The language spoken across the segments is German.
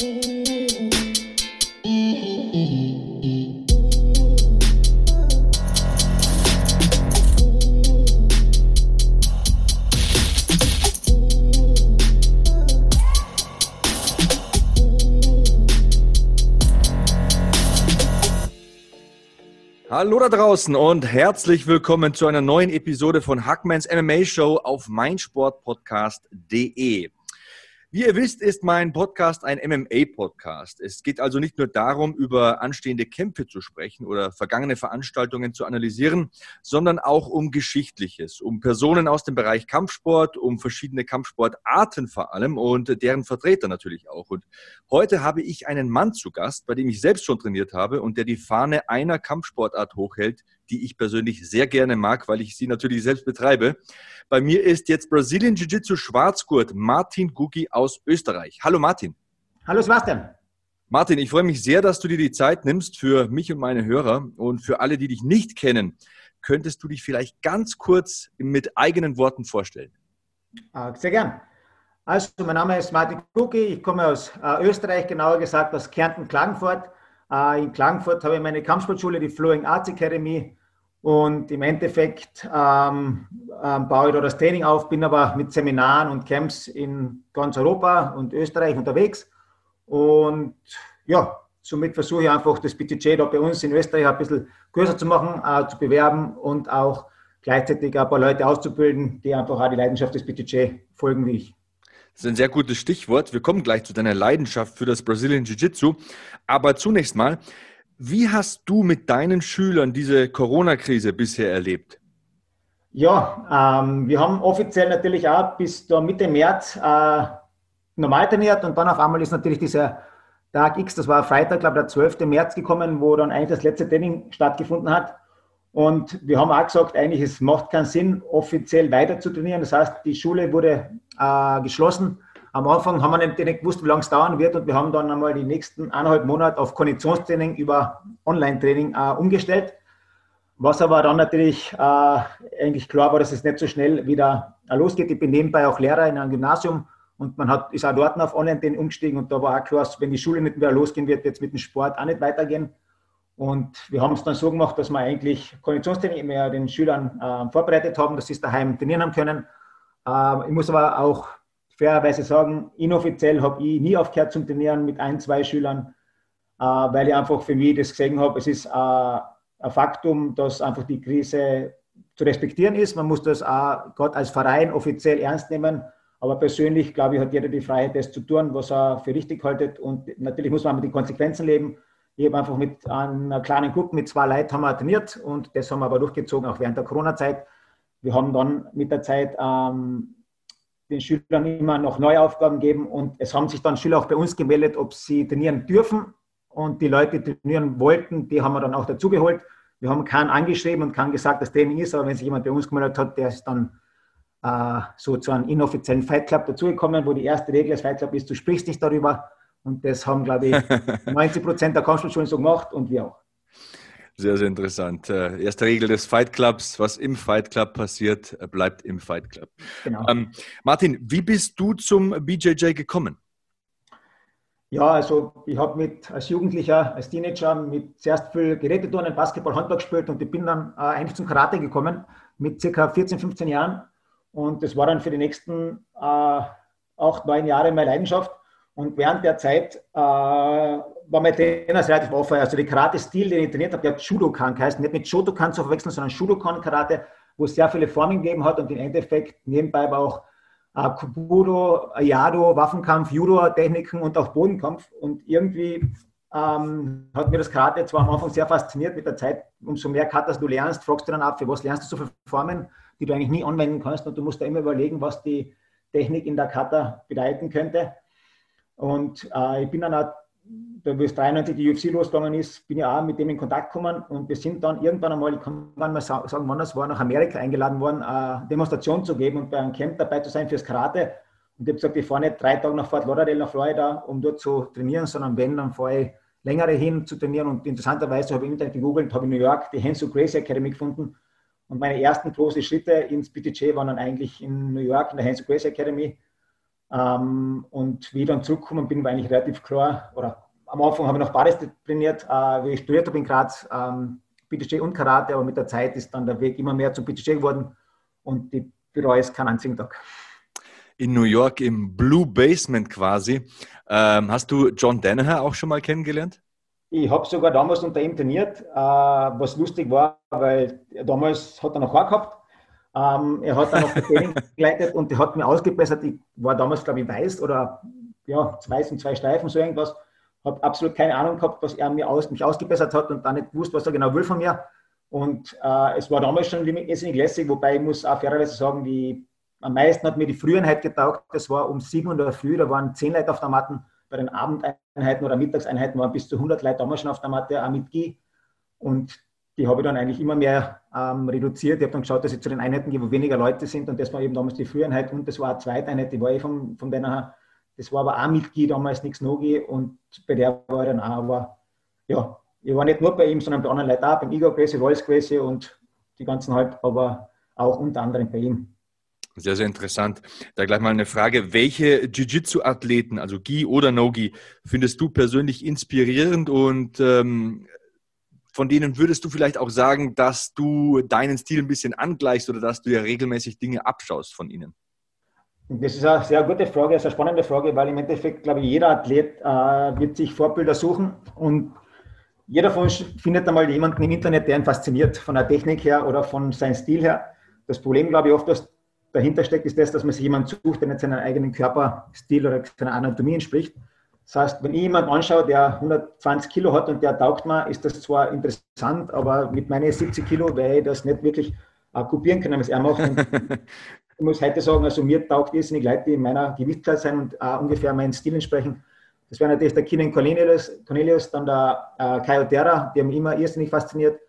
Hallo da draußen und herzlich willkommen zu einer neuen Episode von Hackmans MMA Show auf meinsportpodcast.de. Wie ihr wisst, ist mein Podcast ein MMA-Podcast. Es geht also nicht nur darum, über anstehende Kämpfe zu sprechen oder vergangene Veranstaltungen zu analysieren, sondern auch um Geschichtliches, um Personen aus dem Bereich Kampfsport, um verschiedene Kampfsportarten vor allem und deren Vertreter natürlich auch. Und heute habe ich einen Mann zu Gast, bei dem ich selbst schon trainiert habe und der die Fahne einer Kampfsportart hochhält, die ich persönlich sehr gerne mag, weil ich sie natürlich selbst betreibe. Bei mir ist jetzt Brazilian Jiu-Jitsu Schwarzgurt Martin Gugi aus Österreich. Hallo Martin. Hallo Sebastian. Martin, ich freue mich sehr, dass du dir die Zeit nimmst für mich und meine Hörer und für alle, die dich nicht kennen. Könntest du dich vielleicht ganz kurz mit eigenen Worten vorstellen? Ah, sehr gern. Also, mein Name ist Martin Gugi, ich komme aus äh, Österreich, genauer gesagt aus Kärnten-Klagenfurt. Äh, in Klagenfurt habe ich meine Kampfsportschule, die Flowing Arts Academy. Und im Endeffekt ähm, ähm, baue ich da das Training auf, bin aber mit Seminaren und Camps in ganz Europa und Österreich unterwegs. Und ja, somit versuche ich einfach das BTJ da bei uns in Österreich ein bisschen größer zu machen, äh, zu bewerben und auch gleichzeitig ein paar Leute auszubilden, die einfach auch die Leidenschaft des BTJ folgen wie ich. Das ist ein sehr gutes Stichwort. Wir kommen gleich zu deiner Leidenschaft für das Brazilian Jiu-Jitsu. Aber zunächst mal, wie hast du mit deinen Schülern diese Corona-Krise bisher erlebt? Ja, ähm, wir haben offiziell natürlich auch bis da Mitte März äh, normal trainiert und dann auf einmal ist natürlich dieser Tag X, das war Freitag, glaube ich, der 12. März gekommen, wo dann eigentlich das letzte Training stattgefunden hat. Und wir haben auch gesagt, eigentlich es macht keinen Sinn, offiziell weiter zu trainieren. Das heißt, die Schule wurde äh, geschlossen. Am Anfang haben wir nicht, nicht gewusst, wie lange es dauern wird und wir haben dann einmal die nächsten eineinhalb Monate auf Konditionstraining über Online-Training äh, umgestellt. Was aber dann natürlich äh, eigentlich klar war, dass es nicht so schnell wieder äh, losgeht. Ich bin nebenbei auch Lehrer in einem Gymnasium und man hat, ist auch dort auf Online-Training umgestiegen und da war auch klar, wenn die Schule nicht wieder losgehen wird, wird es mit dem Sport auch nicht weitergehen. Und wir haben es dann so gemacht, dass wir eigentlich Konditionstraining mehr den Schülern äh, vorbereitet haben, dass sie es daheim trainieren haben können. Äh, ich muss aber auch fairerweise sagen, inoffiziell habe ich nie aufgehört zum Trainieren mit ein, zwei Schülern, äh, weil ich einfach für mich das gesehen habe, es ist äh, ein Faktum, dass einfach die Krise zu respektieren ist. Man muss das auch gerade als Verein offiziell ernst nehmen. Aber persönlich, glaube ich, hat jeder die Freiheit, das zu tun, was er für richtig haltet. Und natürlich muss man mit den Konsequenzen leben. Ich habe einfach mit einer kleinen Gruppe, mit zwei Leuten haben wir trainiert und das haben wir aber durchgezogen, auch während der Corona-Zeit. Wir haben dann mit der Zeit ähm, den Schülern immer noch neue Aufgaben gegeben und es haben sich dann Schüler auch bei uns gemeldet, ob sie trainieren dürfen. Und die Leute, die trainieren wollten, die haben wir dann auch dazugeholt. Wir haben keinen angeschrieben und keinen gesagt, dass Training ist, aber wenn sich jemand bei uns gemeldet hat, der ist dann äh, so zu einem inoffiziellen Fight Club dazugekommen, wo die erste Regel des Fight Club ist, du sprichst nicht darüber, und das haben, glaube ich, 90 Prozent der Kampfsportschulen so gemacht und wir auch. Sehr, sehr interessant. Äh, erste Regel des Fight Clubs, was im Fight Club passiert, äh, bleibt im Fight Club. Genau. Ähm, Martin, wie bist du zum BJJ gekommen? Ja, also ich habe mit als Jugendlicher, als Teenager mit zuerst viel Geräteturnen, Basketball, Handball gespielt und ich bin dann äh, eigentlich zum Karate gekommen mit circa 14, 15 Jahren und das war dann für die nächsten äh, acht, neun Jahre meine Leidenschaft. Und während der Zeit äh, war mein Trainer relativ offen. Also der Karate-Stil, den ich trainiert habe, der hat Shudokan geheißen. Nicht mit Shotokan zu verwechseln, sondern Shudokan-Karate, wo es sehr viele Formen gegeben hat und im Endeffekt nebenbei war auch äh, Kubudo, Yado, Waffenkampf, Judo-Techniken und auch Bodenkampf. Und irgendwie ähm, hat mir das Karate zwar am Anfang sehr fasziniert mit der Zeit. Umso mehr Katas du lernst, fragst du dann ab, für was lernst du so viele Formen, die du eigentlich nie anwenden kannst. Und du musst da immer überlegen, was die Technik in der Kata bedeuten könnte. Und äh, ich bin dann auch, da wie es 93 die UFC losgegangen ist, bin ich auch mit dem in Kontakt gekommen und wir sind dann irgendwann einmal, ich kann gar nicht mehr sagen, wann das war, nach Amerika eingeladen worden, eine Demonstration zu geben und bei einem Camp dabei zu sein fürs Karate. Und ich habe gesagt, ich fahre nicht drei Tage nach Fort Lauderdale nach Florida, um dort zu trainieren, sondern wenn, dann fahre ich längere hin zu trainieren. Und interessanterweise habe ich im Internet gegoogelt, habe in New York die Hensel Gracie Academy gefunden. Und meine ersten großen Schritte ins BTJ waren dann eigentlich in New York in der Hensel Gracie Academy. Ähm, und wie ich dann zurückgekommen bin, war eigentlich relativ klar, oder am Anfang habe ich noch Bares trainiert, äh, wie ich studiert habe in Graz, ähm, BTJ und Karate, aber mit der Zeit ist dann der Weg immer mehr zum BTJ geworden und ich bereue es keinen einzigen Tag in New York im Blue Basement quasi. Ähm, hast du John Danaher auch schon mal kennengelernt? Ich habe sogar damals unter ihm trainiert, äh, was lustig war, weil damals hat er noch Haar gehabt. Ähm, er hat dann noch das Training geleitet und hat mir ausgebessert. Ich war damals, glaube ich, weiß oder ja, weiß und zwei Streifen, so irgendwas. Habe absolut keine Ahnung gehabt, was er mir aus, mich ausgebessert hat und dann nicht gewusst, was er genau will von mir. Und äh, es war damals schon irrsinnig lässig, wobei ich muss auch fairerweise sagen, die am meisten hat mir die Frühenheit getaugt. Das war um 7 Uhr früh, da waren 10 Leute auf der Matte. Bei den Abendeinheiten oder Mittagseinheiten waren bis zu 100 Leute damals schon auf der Matte, auch mit Gi. Und die habe ich dann eigentlich immer mehr ähm, reduziert. Ich habe dann geschaut, dass ich zu den Einheiten gehe, wo weniger Leute sind. Und das war eben damals die Früheinheit und das war eine Zweiteinheit, die war eh von, von deiner, das war aber auch mit Gi damals nichts Nogi und bei der war ich dann auch, aber ja, ich war nicht nur bei ihm, sondern bei anderen Leuten auch, beim Igor Gracie, Rolls Gracie und die ganzen halt, aber auch unter anderem bei ihm. Sehr, sehr interessant. Da gleich mal eine Frage. Welche Jiu-Jitsu-Athleten, also Gi oder No-Gi, findest du persönlich inspirierend und ähm, von denen würdest du vielleicht auch sagen, dass du deinen Stil ein bisschen angleichst oder dass du ja regelmäßig Dinge abschaust von ihnen? Das ist eine sehr gute Frage, eine sehr spannende Frage, weil im Endeffekt, glaube ich, jeder Athlet äh, wird sich Vorbilder suchen und jeder von uns findet einmal jemanden im Internet, der ihn fasziniert, von der Technik her oder von seinem Stil her. Das Problem, glaube ich, oft, dass dahinter steckt, ist das, dass man sich jemanden sucht, der nicht seinen eigenen Körperstil oder seiner Anatomie entspricht. Das heißt, wenn ich jemanden anschaue, der 120 Kilo hat und der taugt mir, ist das zwar interessant, aber mit meinen 70 Kilo werde ich das nicht wirklich äh, kopieren können, was er macht. ich muss heute sagen, also mir taugt irrsinnig Leute, die in meiner Gewichtsklasse sein und äh, ungefähr meinen Stil entsprechen. Das wäre natürlich der Keenan Cornelius, Cornelius dann der äh, Kai Terra, der mich immer irrsinnig fasziniert.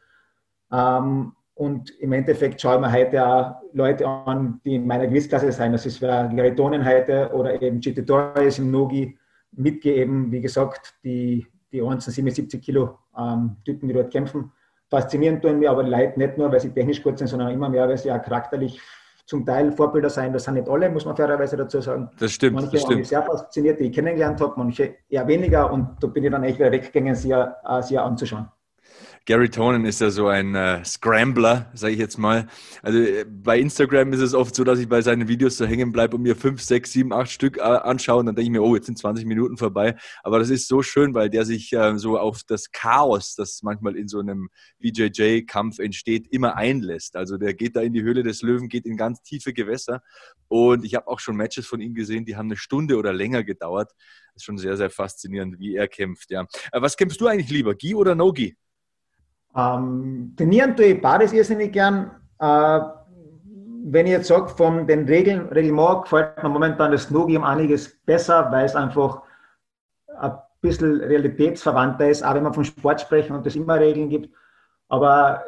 Ähm, und im Endeffekt schaue ich mir heute auch Leute an, die in meiner Gewichtsklasse sind. Das ist Gary Tonen heute oder eben GT Torres im Nogi mitgegeben. Wie gesagt, die, die 77 Kilo ähm, Typen, die dort kämpfen. Faszinierend tun mir aber Leute nicht nur, weil sie technisch gut sind, sondern immer mehr, weil sie auch charakterlich zum Teil Vorbilder sein. Das sind nicht alle, muss man fairerweise dazu sagen. Das stimmt. Manche das stimmt. mich sehr fasziniert, die ich kennengelernt habe, manche eher weniger. Und da bin ich dann echt wieder weggegangen, sie, äh, sie anzuschauen. Gary Tonen ist ja so ein äh, Scrambler, sage ich jetzt mal. Also äh, bei Instagram ist es oft so, dass ich bei seinen Videos so hängen bleibe und mir fünf, sechs, sieben, acht Stück äh, anschaue und dann denke ich mir, oh, jetzt sind 20 Minuten vorbei. Aber das ist so schön, weil der sich äh, so auf das Chaos, das manchmal in so einem BJJ-Kampf entsteht, immer einlässt. Also der geht da in die Höhle des Löwen, geht in ganz tiefe Gewässer. Und ich habe auch schon Matches von ihm gesehen, die haben eine Stunde oder länger gedauert. Das ist schon sehr, sehr faszinierend, wie er kämpft. Ja. Äh, was kämpfst du eigentlich lieber, Gi oder No-Gi? Ähm, trainieren tue ich beides irrsinnig gern. Äh, wenn ich jetzt sage, von den Regeln, Reglement gefällt mir momentan das Nogi um einiges besser, weil es einfach ein bisschen realitätsverwandter ist, auch wenn wir vom Sport sprechen und es immer Regeln gibt. Aber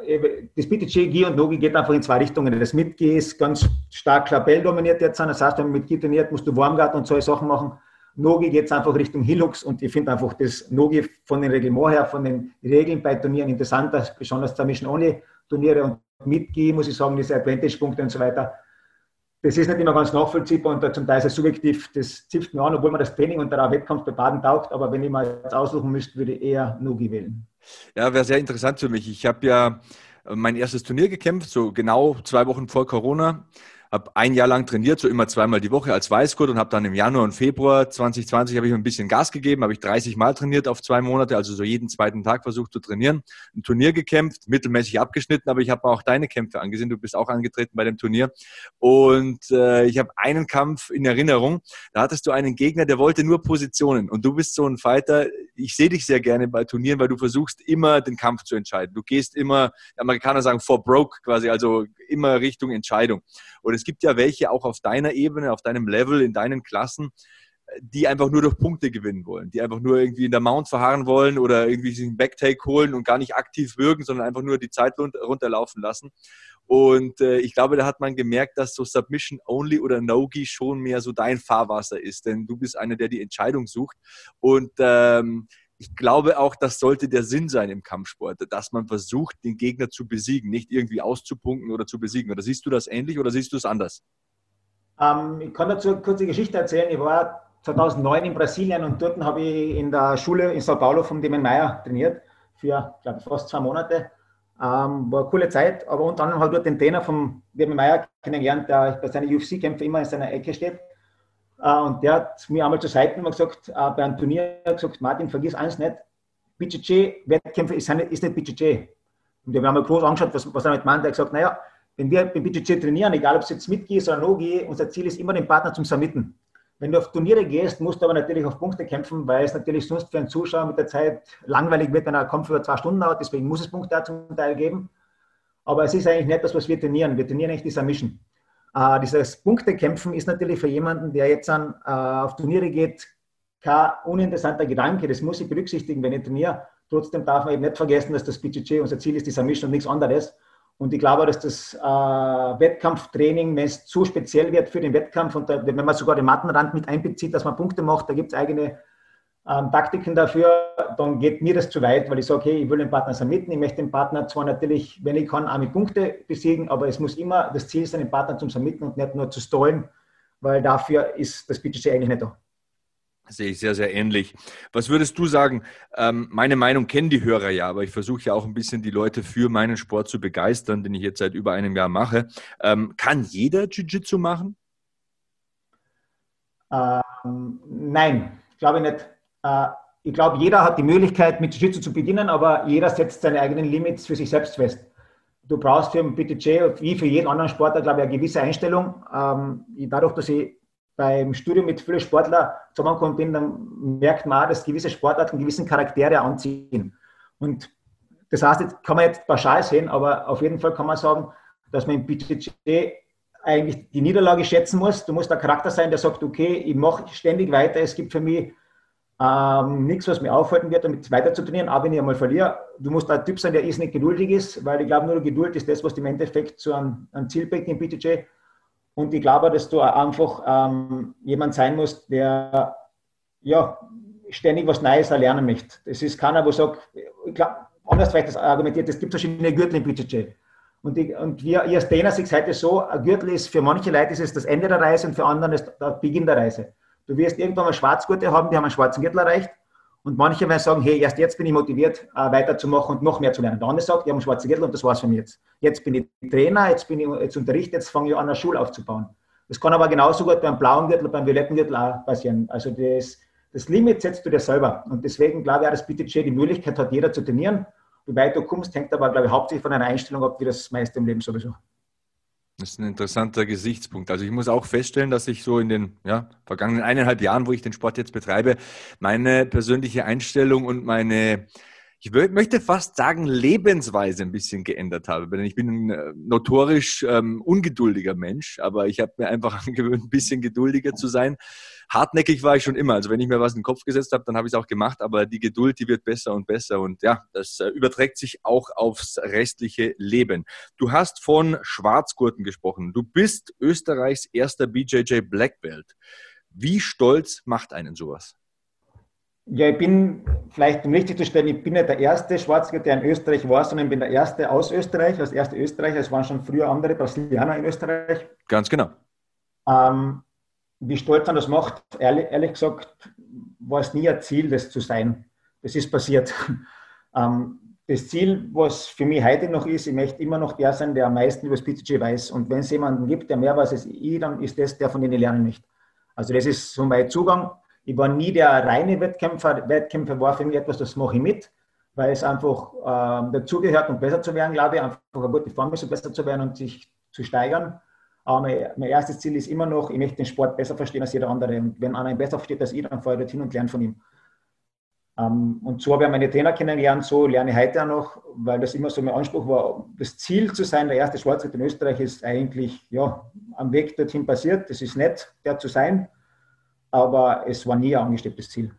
das BTG, Gi und Nogi geht einfach in zwei Richtungen. Das mit Gi ist ganz stark Klabell dominiert jetzt. Das heißt, wenn man mit Gi trainiert, musst du Warmgarten und solche Sachen machen. Nogi geht es einfach Richtung Hilux und ich finde einfach das Nogi von den Reglement her, von den Regeln bei Turnieren interessanter, besonders der Mission ohne Turniere und mit Gi, muss ich sagen, diese Advantage-Punkte und so weiter. Das ist nicht immer ganz nachvollziehbar und zum Teil es subjektiv, das zipft mir an, obwohl man das Training und der Wettkampf bei Baden taugt, aber wenn ich mal jetzt aussuchen müsste, würde ich eher Nogi wählen. Ja, wäre sehr interessant für mich. Ich habe ja mein erstes Turnier gekämpft, so genau zwei Wochen vor Corona habe ein Jahr lang trainiert, so immer zweimal die Woche als Weißgurt und habe dann im Januar und Februar 2020 habe ich ein bisschen Gas gegeben, habe ich 30 Mal trainiert auf zwei Monate, also so jeden zweiten Tag versucht zu trainieren, ein Turnier gekämpft, mittelmäßig abgeschnitten, aber ich habe auch deine Kämpfe angesehen, du bist auch angetreten bei dem Turnier. Und äh, ich habe einen Kampf in Erinnerung, da hattest du einen Gegner, der wollte nur Positionen. Und du bist so ein Fighter, ich sehe dich sehr gerne bei Turnieren, weil du versuchst immer den Kampf zu entscheiden. Du gehst immer, die Amerikaner sagen for broke quasi, also immer Richtung Entscheidung. Und es gibt ja welche auch auf deiner Ebene, auf deinem Level, in deinen Klassen, die einfach nur durch Punkte gewinnen wollen, die einfach nur irgendwie in der Mount verharren wollen oder irgendwie sich einen Backtake holen und gar nicht aktiv wirken, sondern einfach nur die Zeit runterlaufen lassen. Und äh, ich glaube, da hat man gemerkt, dass so Submission Only oder Nogi schon mehr so dein Fahrwasser ist, denn du bist einer, der die Entscheidung sucht. Und ähm, ich glaube auch, das sollte der Sinn sein im Kampfsport, dass man versucht, den Gegner zu besiegen, nicht irgendwie auszupunkten oder zu besiegen. Oder siehst du das ähnlich oder siehst du es anders? Ähm, ich kann dazu eine kurze Geschichte erzählen. Ich war 2009 in Brasilien und dort habe ich in der Schule in Sao Paulo von Demon Meyer trainiert für, glaube ich, fast zwei Monate. Ähm, war eine coole Zeit, aber unter anderem habe ich dort den Trainer von Demon Meyer kennengelernt, der bei seinen UFC-Kämpfen immer in seiner Ecke steht. Äh, und der hat mir einmal zur Seite gesagt, äh, bei einem Turnier gesagt, Martin, vergiss eins nicht, BJJ-Wettkämpfe ist, nicht BJJ. Und wir haben einmal groß angeschaut, was, was er damit meint. Er hat gesagt, naja, wenn wir beim BJJ trainieren, egal ob es jetzt mitgeht oder no gehe, unser Ziel ist immer, den Partner zum Submitten. Wenn du auf Turniere gehst, musst du aber natürlich auf Punkte kämpfen, weil es natürlich sonst für einen Zuschauer mit der Zeit langweilig wird, wenn ein Kampf über zwei Stunden dauert. Deswegen muss es Punkte zum Teil geben. Aber es ist eigentlich nicht das, was wir trainieren. Wir trainieren eigentlich die Submission. Äh, dieses Punktekämpfen ist natürlich für jemanden, der jetzt an, äh, auf Turniere geht, kein uninteressanter Gedanke. Das muss ich berücksichtigen, wenn ich trainiere. Trotzdem darf man eben nicht vergessen, dass das BJJ unser Ziel ist, die Submission und nichts anderes. Und ich glaube, dass das äh, Wettkampftraining, wenn es zu speziell wird für den Wettkampf und da, wenn man sogar den Mattenrand mit einbezieht, dass man Punkte macht, da gibt es eigene ähm, Taktiken dafür, dann geht mir das zu weit, weil ich sage, okay, ich will den Partner submitten, ich möchte den Partner zwar natürlich, wenn ich kann, auch mit Punkte besiegen, aber es muss immer das Ziel sein, den Partner zum submitten und nicht nur zu stallen, weil dafür ist das BTC eigentlich nicht da. Sehe ich sehr, sehr ähnlich. Was würdest du sagen? Ähm, meine Meinung kennen die Hörer ja, aber ich versuche ja auch ein bisschen die Leute für meinen Sport zu begeistern, den ich jetzt seit über einem Jahr mache. Ähm, kann jeder Jiu-Jitsu machen? Ähm, nein, glaube ich nicht. Äh, ich glaube, jeder hat die Möglichkeit, mit Jiu-Jitsu zu beginnen, aber jeder setzt seine eigenen Limits für sich selbst fest. Du brauchst für den BTJ, wie für jeden anderen Sportler, glaube ich, eine gewisse Einstellung. Ähm, dadurch, dass ich beim Studium mit vielen Sportlern zusammengekommen bin, dann merkt man auch, dass gewisse Sportarten gewissen Charaktere anziehen. Und das heißt, jetzt kann man jetzt pauschal sehen, aber auf jeden Fall kann man sagen, dass man im BTJ eigentlich die Niederlage schätzen muss. Du musst der Charakter sein, der sagt, okay, ich mache ständig weiter. Es gibt für mich ähm, nichts, was mir aufhalten wird, damit weiter zu trainieren, auch wenn ich einmal verliere. Du musst ein Typ sein, der ist nicht geduldig ist, weil ich glaube, nur Geduld ist das, was im Endeffekt zu einem, einem Ziel bringt im BTJ. Und ich glaube, dass du einfach ähm, jemand sein musst, der ja, ständig was Neues erlernen möchte. Das ist keiner, wo sagt, ich glaube, anders vielleicht das argumentiert, es gibt verschiedene Gürtel im BJJ. Und, die, und wir, ihr Trainer seht heute so, ein Gürtel ist für manche Leute ist es das Ende der Reise und für andere ist der Beginn der Reise. Du wirst irgendwann mal Schwarzgurte haben, die haben einen schwarzen Gürtel erreicht und manche werden sagen, hey, erst jetzt bin ich motiviert, äh, weiterzumachen und noch mehr zu lernen. Der andere sagt, ich habe einen schwarzen Gürtel und das war's für mich jetzt. Jetzt bin ich Trainer, jetzt bin ich jetzt unterrichte, jetzt fange ich an, eine Schule aufzubauen. Das kann aber genauso gut beim blauen Gürtel, beim violetten Gürtel auch passieren. Also das, das Limit setzt du dir selber. Und deswegen glaube ich auch, dass BTJ die Möglichkeit hat, jeder zu trainieren. Wie weit du kommst, hängt aber, glaube ich, hauptsächlich von deiner Einstellung ab, wie das meiste im Leben sowieso. Das ist ein interessanter Gesichtspunkt. Also ich muss auch feststellen, dass ich so in den ja, vergangenen eineinhalb Jahren, wo ich den Sport jetzt betreibe, meine persönliche Einstellung und meine, ich möchte fast sagen, Lebensweise ein bisschen geändert habe. Denn ich bin ein äh, notorisch ähm, ungeduldiger Mensch, aber ich habe mir einfach angewöhnt, ein bisschen geduldiger zu sein hartnäckig war ich schon immer. Also wenn ich mir was in den Kopf gesetzt habe, dann habe ich es auch gemacht. Aber die Geduld, die wird besser und besser. Und ja, das äh, überträgt sich auch aufs restliche Leben. Du hast von Schwarzgurten gesprochen. Du bist Österreichs erster BJJ Black Belt. Wie stolz macht einen sowas? Ja, ich bin, vielleicht um richtig zu stellen, ich bin nicht der erste Schwarzgurt, der in Österreich war, sondern ich bin der erste aus Österreich, als erster Österreicher. Es waren schon früher andere Brasilianer in Österreich. Ganz genau. Ähm, wie stolz man das macht, ehrlich, ehrlich, gesagt, war es nie ein Ziel, das zu sein. Das ist passiert. Ähm, das Ziel, was für mich heute noch ist, ich möchte immer noch der sein, der am meisten über das PTG weiß. Und wenn es jemanden gibt, der mehr weiß als ich, dann ist das der, von dem ich lernen möchte. Also das ist so mein Zugang. Ich war nie der reine Wettkämpfer. Wettkämpfer war für mich etwas, das mache ich mit, weil es einfach ähm, dazugehört, um besser zu werden, glaube ich. Einfach eine gute Form ist, um besser zu werden und sich zu steigern. Aber mein, erstes Ziel ist immer noch, ich möchte den Sport besser verstehen als jeder andere. Und wenn einer ihn besser versteht als ich, dann fahre ich dorthin und lerne von ihm. Ähm, und so habe ich meine Trainer kennengelernt, so lerne ich heute auch noch, weil das immer so mein Anspruch war. Das Ziel zu sein, der erste Schwarzgurt in Österreich, ist eigentlich ja, am Weg dorthin passiert. Das ist nett, der zu sein. aber es war nie ein angestrebtes Ziel.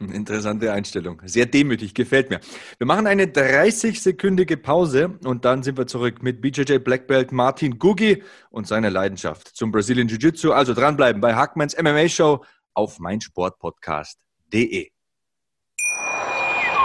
Interessante Einstellung. Sehr demütig, gefällt mir. Wir machen eine 30-sekündige Pause und dann sind wir zurück mit BJJ Black Belt Martin Gugi und seiner Leidenschaft zum Brazilian Jiu-Jitsu. Also dranbleiben bei Hackmans MMA Show auf meinsportpodcast.de.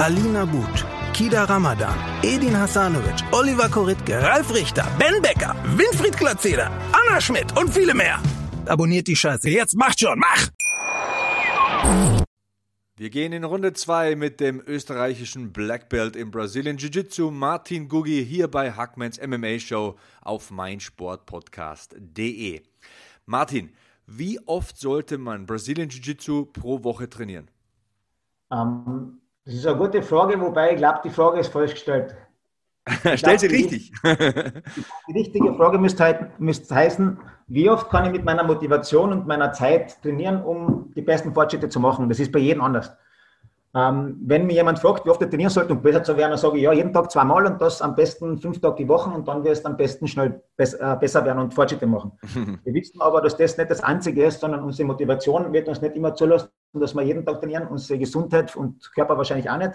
Alina But, Kida Ramadan, Edin Hasanovic, Oliver Koritke, Ralf Richter, Ben Becker, Winfried Glatzeder, Anna Schmidt und viele mehr. Abonniert die Scheiße. Jetzt macht schon, mach! Wir gehen in Runde 2 mit dem österreichischen Black Belt im Brazilian Jiu-Jitsu Martin Gugi hier bei Hackmans MMA Show auf meinsportpodcast.de. Martin, wie oft sollte man Brazilian Jiu-Jitsu pro Woche trainieren? Ähm, das ist eine gute Frage, wobei ich glaube, die Frage ist falsch gestellt. Stell sie richtig. Die, richtige Frage müsste, halt, müsste heißen, wie oft kann ich mit meiner Motivation und meiner Zeit trainieren, um die besten Fortschritte zu machen? Das ist bei jedem anders. Ähm, wenn mir jemand fragt, wie oft er trainieren sollte, um besser zu werden, dann sage ich, ja, jeden Tag zweimal und das am besten fünf Tage die Woche und dann wirst du am besten schnell äh, besser werden und Fortschritte machen. wir wissen aber, dass das nicht das Einzige ist, sondern unsere Motivation wird uns nicht immer zulassen, dass wir jeden Tag trainieren, unsere Gesundheit und Körper wahrscheinlich auch nicht.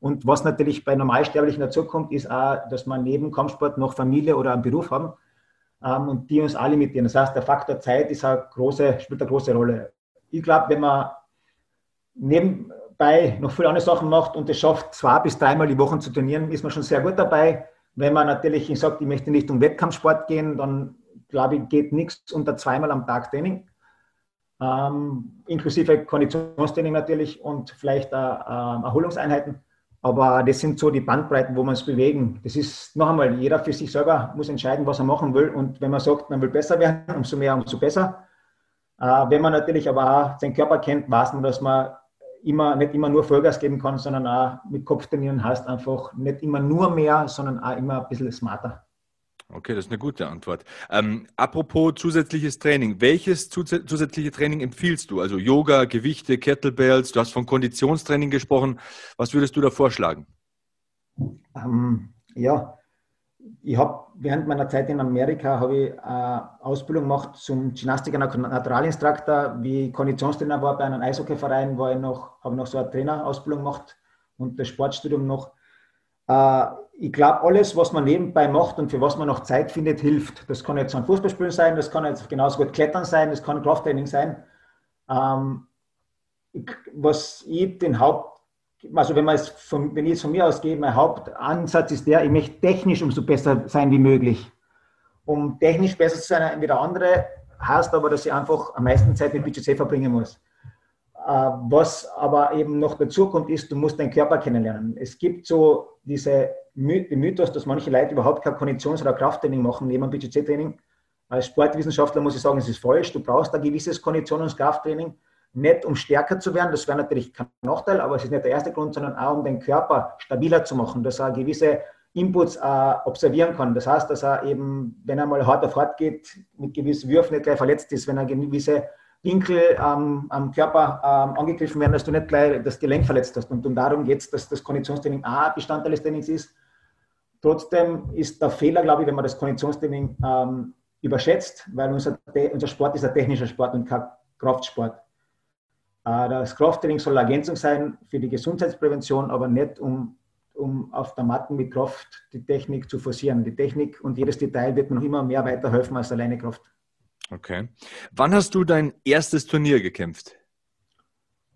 Und was natürlich bei Normalsterblichen dazukommt, ist auch, dass wir neben Kampfsport noch Familie oder einen Beruf haben ähm, und die uns alle limitieren. Das heißt, der Faktor Zeit ist eine große, spielt eine große Rolle. Ich glaube, wenn man neben dabei noch viele andere Sachen macht und es schafft, zwei bis dreimal die Woche zu trainieren, ist man schon sehr gut dabei. Wenn man natürlich sagt, ich möchte nicht um Wettkampfsport gehen, dann glaube ich, geht nichts unter zweimal am Tag Training. Ähm, inklusive Konditionstraining natürlich und vielleicht äh, äh, Erholungseinheiten. Aber das sind so die Bandbreiten, wo man es bewegen. Das ist noch einmal, jeder für sich selber muss entscheiden, was er machen will. Und wenn man sagt, man will besser werden, umso mehr, umso besser. Äh, wenn man natürlich aber auch seinen Körper kennt, weiß man, dass man immer, nicht immer nur Vollgas geben kann, sondern auch mit Kopf trainieren heißt einfach nicht immer nur mehr, sondern auch immer ein bisschen smarter. Okay, das ist eine gute Antwort. Ähm, apropos zusätzliches Training, welches zusätzliche Training empfiehlst du? Also Yoga, Gewichte, Kettlebells, du hast von Konditionstraining gesprochen. Was würdest du da vorschlagen? Ähm, ja, ich habe während meiner Zeit in Amerika habe ich eine äh, Ausbildung gemacht zum Gymnastiker Naturalinstruktor. Wie ich Konditionstrainer war bei einem Eishockeyverein, war ich noch, habe noch so eine Trainerausbildung gemacht und das Sportstudium noch. Äh, ich glaube, alles, was man nebenbei macht und für was man noch Zeit findet, hilft. Das kann jetzt ein Fußballspielen sein, das kann jetzt genauso gut Klettern sein, das kann Krafttraining sein. Ähm, was ich den Haupt also wenn, von, wenn ich es von mir aus gehe, mein Hauptansatz ist der, ich möchte technisch umso besser sein wie möglich. Um technisch besser zu sein wie der andere, heißt aber, dass ich einfach am meisten Zeit mit BGC verbringen muss. Äh, was aber eben noch dazu kommt, ist, du musst deinen Körper kennenlernen. Es gibt so diese Mythos, dass manche Leute überhaupt kein Konditions- oder Krafttraining machen neben dem BGC-Training. Als Sportwissenschaftler muss ich sagen, es ist falsch. Du brauchst ein gewisses Konditions- und Krafttraining nicht um stärker zu werden, das wäre natürlich kein Nachteil, aber es ist nicht der erste Grund, sondern auch um den Körper stabiler zu machen, dass er gewisse Inputs äh, observieren kann. Das heißt, dass er eben, wenn er mal hart auf hart geht, mit gewissen Würfen nicht gleich verletzt ist, wenn er gewisse Winkel ähm, am Körper ähm, angegriffen werden, dass du nicht gleich das Gelenk verletzt hast. Und, und darum geht es, dass das Konditionstraining auch Bestandteil des Trainings ist. Trotzdem ist der Fehler, glaube ich, wenn man das Konditionstraining ähm, überschätzt, weil unser, unser Sport ist ein technischer Sport und kein Kraftsport. Äh, das Krafttraining soll eine Ergänzung sein für die Gesundheitsprävention, aber nicht um, um auf der Matten mit Kraft die Technik zu forcieren. Die Technik und jedes Detail wird mir noch immer mehr weiterhelfen als alleine Kraft. Okay. Wann hast du dein erstes Turnier gekämpft?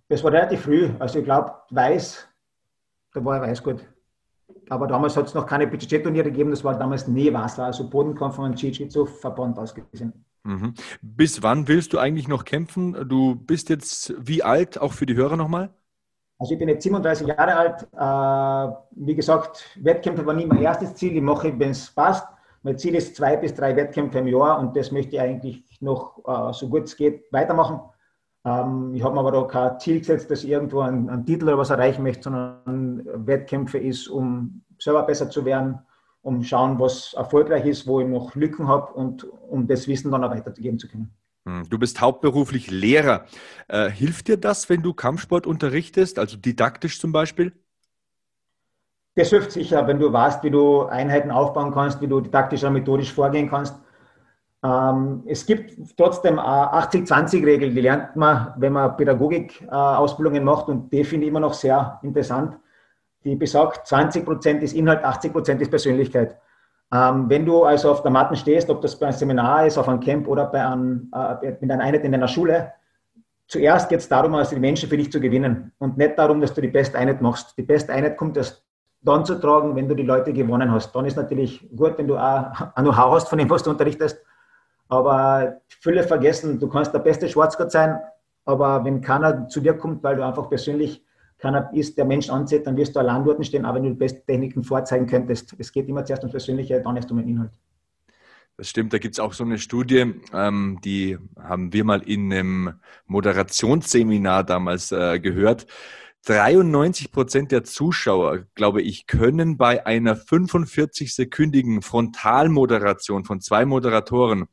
Das war relativ früh. Also ich glaube, Weiß, da war er Weiß gut. Aber damals hat es noch keine BJJ-Turniere gegeben, das war damals nie was, also Bodenkampf einem Jiu-Jitsu-Verband ausgesehen. Mhm. Bis wann willst du eigentlich noch kämpfen? Du bist jetzt wie alt, auch für die Hörer nochmal? Also ich bin jetzt 37 Jahre alt. Äh, wie gesagt, Wettkämpfe war nie mein erstes Ziel. Ich mache, wenn es passt. Mein Ziel ist zwei bis drei Wettkämpfe im Jahr und das möchte ich eigentlich noch äh, so gut es geht weitermachen. Ähm, ich habe mir aber da kein Ziel gesetzt, dass ich irgendwo einen, einen Titel oder was erreichen möchte, sondern Wettkämpfe ist, um selber besser zu werden, um schauen, was erfolgreich ist, wo ich noch Lücken habe und um das Wissen dann auch weitergeben zu können. Hm, du bist hauptberuflich Lehrer. Äh, hilft dir das, wenn du Kampfsport unterrichtest, also didaktisch zum Beispiel? Das hilft sicher, wenn du weißt, wie du Einheiten aufbauen kannst, wie du didaktisch und methodisch vorgehen kannst. Ähm, es gibt trotzdem 80-20-Regel, die lernt man, wenn man Pädagogik-Ausbildungen macht und die finde ich immer noch sehr interessant. Die besagt, 20 Prozent ist Inhalt, 80 Prozent ist Persönlichkeit. Ähm, wenn du also auf der Matte stehst, ob das bei einem Seminar ist, auf einem Camp oder bei einem, äh, mit einer Einheit in deiner Schule, zuerst geht es darum, also die Menschen für dich zu gewinnen und nicht darum, dass du die beste Einheit machst. Die beste Einheit kommt erst dann zu tragen, wenn du die Leute gewonnen hast. Dann ist natürlich gut, wenn du auch ein Know-how hast von dem, was du unterrichtest. Aber viele vergessen, du kannst der beste Schwarzgott sein, aber wenn keiner zu dir kommt, weil du einfach persönlich keiner ist, der Mensch anzieht, dann wirst du allein dort stehen, aber wenn du die besten Techniken vorzeigen könntest. Es geht immer zuerst ums Persönliche, dann erst um den Inhalt. Das stimmt, da gibt es auch so eine Studie, ähm, die haben wir mal in einem Moderationsseminar damals äh, gehört. 93 Prozent der Zuschauer, glaube ich, können bei einer 45-sekündigen Frontalmoderation von zwei Moderatoren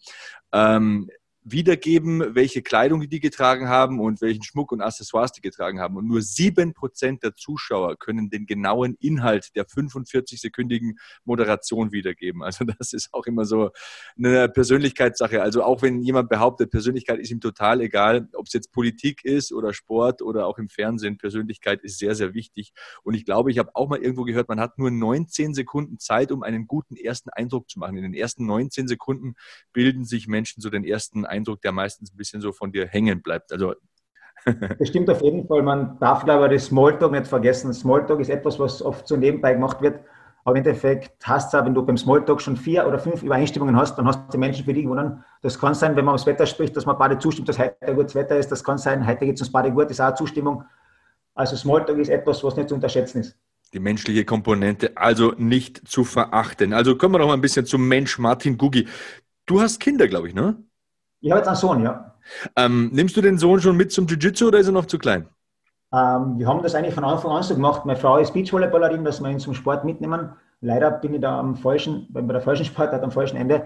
ähm, wiedergeben, welche Kleidung die getragen haben und welchen Schmuck und Accessoires die getragen haben. Und nur sieben Prozent der Zuschauer können den genauen Inhalt der 45-sekündigen Moderation wiedergeben. Also das ist auch immer so eine Persönlichkeitssache. Also auch wenn jemand behauptet, Persönlichkeit ist ihm total egal, ob es jetzt Politik ist oder Sport oder auch im Fernsehen, Persönlichkeit ist sehr, sehr wichtig. Und ich glaube, ich habe auch mal irgendwo gehört, man hat nur 19 Sekunden Zeit, um einen guten ersten Eindruck zu machen. In den ersten 19 Sekunden bilden sich Menschen so den ersten Eindruck, der meistens ein bisschen so von dir hängen bleibt. Also das stimmt auf jeden Fall. Man darf, glaube ich, das Smalltalk nicht vergessen. Smalltalk ist etwas, was oft so nebenbei gemacht wird. Aber im Endeffekt hast du wenn du beim Smalltalk schon vier oder fünf Übereinstimmungen hast, dann hast du die Menschen für dich gewonnen. Das kann sein, wenn man aufs Wetter spricht, dass man beide zustimmt, dass heute ein gutes Wetter ist. Das kann sein, heute geht es uns beide gut, das ist auch eine Zustimmung. Also Smalltalk ist etwas, was nicht zu unterschätzen ist. Die menschliche Komponente also nicht zu verachten. Also kommen wir noch mal ein bisschen zum Mensch Martin Gugi. Du hast Kinder, glaube ich, ne? Ich habe jetzt einen Sohn, ja. Ähm, nimmst du den Sohn schon mit zum Jiu-Jitsu oder ist er noch zu klein? Ähm, wir haben das eigentlich von Anfang an so gemacht. Meine Frau ist Beachvolleyballerin, dass wir ihn zum Sport mitnehmen. Leider bin ich da am falschen, bei der falschen Sportart am falschen Ende.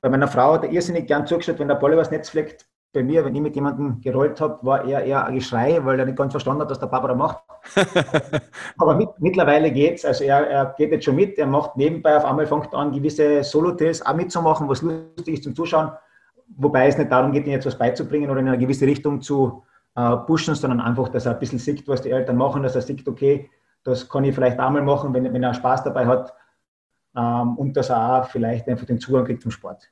Bei meiner Frau hat er irrsinnig gern zugeschaut, wenn der Ball übers Netz fleckt. Bei mir, wenn ich mit jemandem gerollt habe, war er eher ein Geschrei, weil er nicht ganz verstanden hat, was der Papa da macht. Aber mit, mittlerweile es. Also er, er, geht jetzt schon mit. Er macht nebenbei auf einmal fängt an, gewisse Solo-Tests auch mitzumachen, was lustig ist zum Zuschauen wobei es nicht darum geht, ihnen jetzt was beizubringen oder in eine gewisse Richtung zu äh, pushen, sondern einfach, dass er ein bisschen sieht, was die Eltern machen, dass er sieht, okay, das kann ich vielleicht einmal machen, wenn, wenn er Spaß dabei hat ähm, und dass er auch vielleicht einfach den Zugang kriegt zum Sport.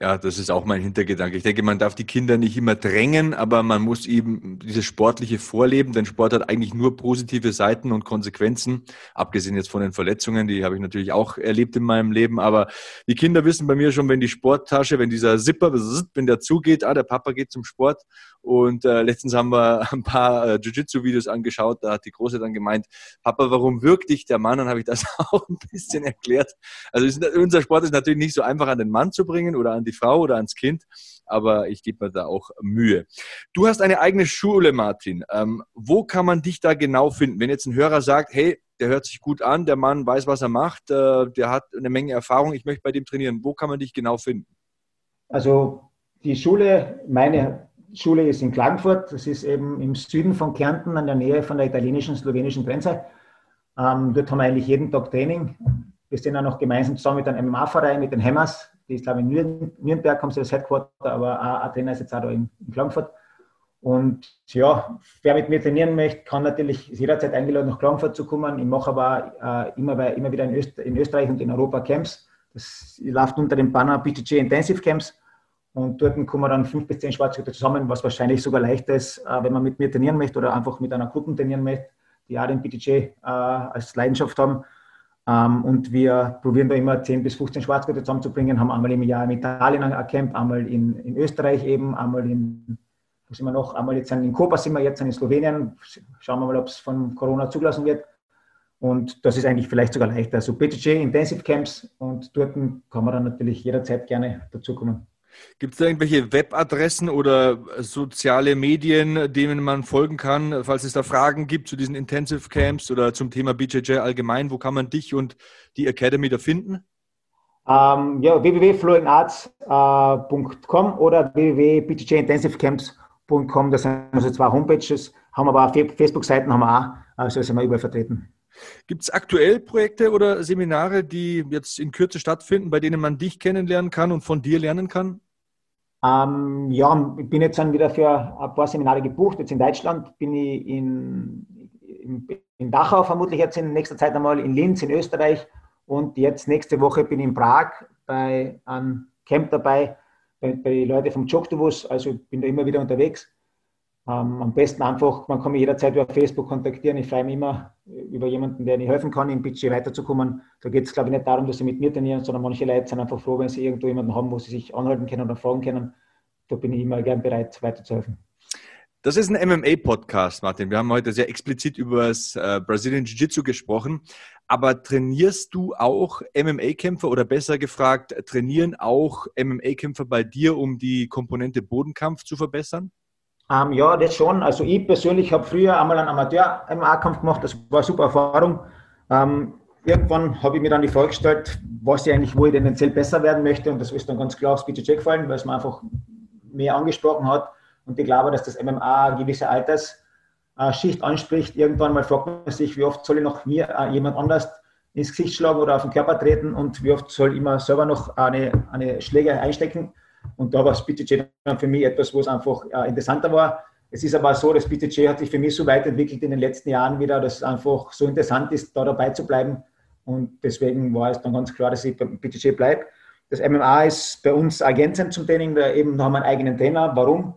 Ja, das ist auch mein Hintergedanke. Ich denke, man darf die Kinder nicht immer drängen, aber man muss eben dieses sportliche Vorleben, denn Sport hat eigentlich nur positive Seiten und Konsequenzen, abgesehen jetzt von den Verletzungen, die habe ich natürlich auch erlebt in meinem Leben, aber die Kinder wissen bei mir schon, wenn die Sporttasche, wenn dieser Zipper, wenn der zugeht, ah, der Papa geht zum Sport und äh, letztens haben wir ein paar äh, Jiu-Jitsu-Videos angeschaut, da hat die Große dann gemeint, Papa, warum wirkt dich der Mann? Dann habe ich das auch ein bisschen erklärt. Also ist, unser Sport ist natürlich nicht so einfach an den Mann zu bringen oder an die Frau oder ans Kind, aber ich gebe mir da auch Mühe. Du hast eine eigene Schule, Martin. Ähm, wo kann man dich da genau finden? Wenn jetzt ein Hörer sagt, hey, der hört sich gut an, der Mann weiß, was er macht, äh, der hat eine Menge Erfahrung, ich möchte bei dem trainieren. Wo kann man dich genau finden? Also die Schule, meine Schule ist in Klagenfurt, das ist eben im Süden von Kärnten, an der Nähe von der italienischen, slowenischen Grenze. Ähm, dort haben wir eigentlich jeden Tag Training. Wir sind auch noch gemeinsam zusammen mit einem MMA-Verein, mit den Hammers. Die ist, glaube ich, in Nürnberg, haben sie das Headquarter, aber auch ein Trainer ist jetzt auch da in, in Klagenfurt. Und ja, wer mit mir trainieren möchte, kann natürlich jederzeit eingeladen, nach Klagenfurt zu kommen. Ich mache aber äh, immer, immer wieder in, Öst in, Österreich und in Europa Camps. Das läuft unter dem Banner BTG Intensive Camps. Und dort kommen dann fünf bis zehn Schwarzgürtel zusammen, was wahrscheinlich sogar leichter ist, äh, wenn man mit mir trainieren möchte oder einfach mit einer Gruppe trainieren möchte, die auch den BTJ äh, als Leidenschaft haben. Ähm, und wir probieren da immer 10 bis 15 Schwarzgürtel zusammenzubringen, haben einmal im Jahr in Italien ein Camp, einmal in, in Österreich eben, einmal in, wo sind wir noch, einmal jetzt in Kopa sind wir jetzt in Slowenien. Schauen wir mal, ob es von Corona zugelassen wird. Und das ist eigentlich vielleicht sogar leichter. Also BTJ Intensive Camps und dort kann man dann natürlich jederzeit gerne dazukommen. Gibt es da irgendwelche Webadressen oder soziale Medien, denen man folgen kann, falls es da Fragen gibt zu diesen Intensive Camps oder zum Thema BJJ allgemein? Wo kann man dich und die Academy da finden? Ähm, ja, www.flowingarts.com äh, oder www.bjjintensivecamps.com. Das sind also zwei Homepages, haben aber Facebook-Seiten, haben wir auch, also sind wir überall vertreten. Gibt es aktuell Projekte oder Seminare, die jetzt in Kürze stattfinden, bei denen man dich kennenlernen kann und von dir lernen kann? Ähm, ja, ich bin jetzt dann wieder für ein paar Seminare gebucht. Jetzt in Deutschland bin ich in, in, in Dachau vermutlich jetzt in nächster Zeit einmal, in Linz in Österreich und jetzt nächste Woche bin ich in Prag bei einem Camp dabei, bei, bei Leuten vom Jogdubus. Also ich bin da immer wieder unterwegs. Ähm, am besten einfach, man kann mich jederzeit über Facebook kontaktieren. Ich freue mich immer über jemanden, der mir helfen kann, im Budget weiterzukommen. Da geht es, glaube ich, nicht darum, dass sie mit mir trainieren, sondern manche Leute sind einfach froh, wenn sie irgendwo jemanden haben, wo sie sich anhalten können oder fragen können. Da bin ich immer gern bereit, weiterzuhelfen. Das ist ein MMA-Podcast, Martin. Wir haben heute sehr explizit über das äh, Brazilian Jiu-Jitsu gesprochen. Aber trainierst du auch MMA-Kämpfer oder besser gefragt, trainieren auch MMA-Kämpfer bei dir, um die Komponente Bodenkampf zu verbessern? Ähm, ja, das schon. Also ich persönlich habe früher einmal einen Amateur-MMA-Kampf gemacht, das war eine super Erfahrung. Ähm, irgendwann habe ich mir dann die Frage gestellt, was ich eigentlich, wo ich tendenziell besser werden möchte. Und das ist dann ganz klar aufs BJJ gefallen, weil es mir einfach mehr angesprochen hat. Und ich glaube, dass das MMA eine gewisse Altersschicht anspricht. Irgendwann mal fragt man sich, wie oft soll ich noch mir äh, jemand anders ins Gesicht schlagen oder auf den Körper treten und wie oft soll ich mir selber noch eine, eine Schläge einstecken. Und da war BTJ dann für mich etwas, wo es einfach äh, interessanter war. Es ist aber so, das BTJ hat sich für mich so weiterentwickelt in den letzten Jahren wieder, dass es einfach so interessant ist, da dabei zu bleiben. Und deswegen war es dann ganz klar, dass ich beim BTJ bleibe. Das MMA ist bei uns ergänzend zum Training, da eben haben wir einen eigenen Trainer. Warum?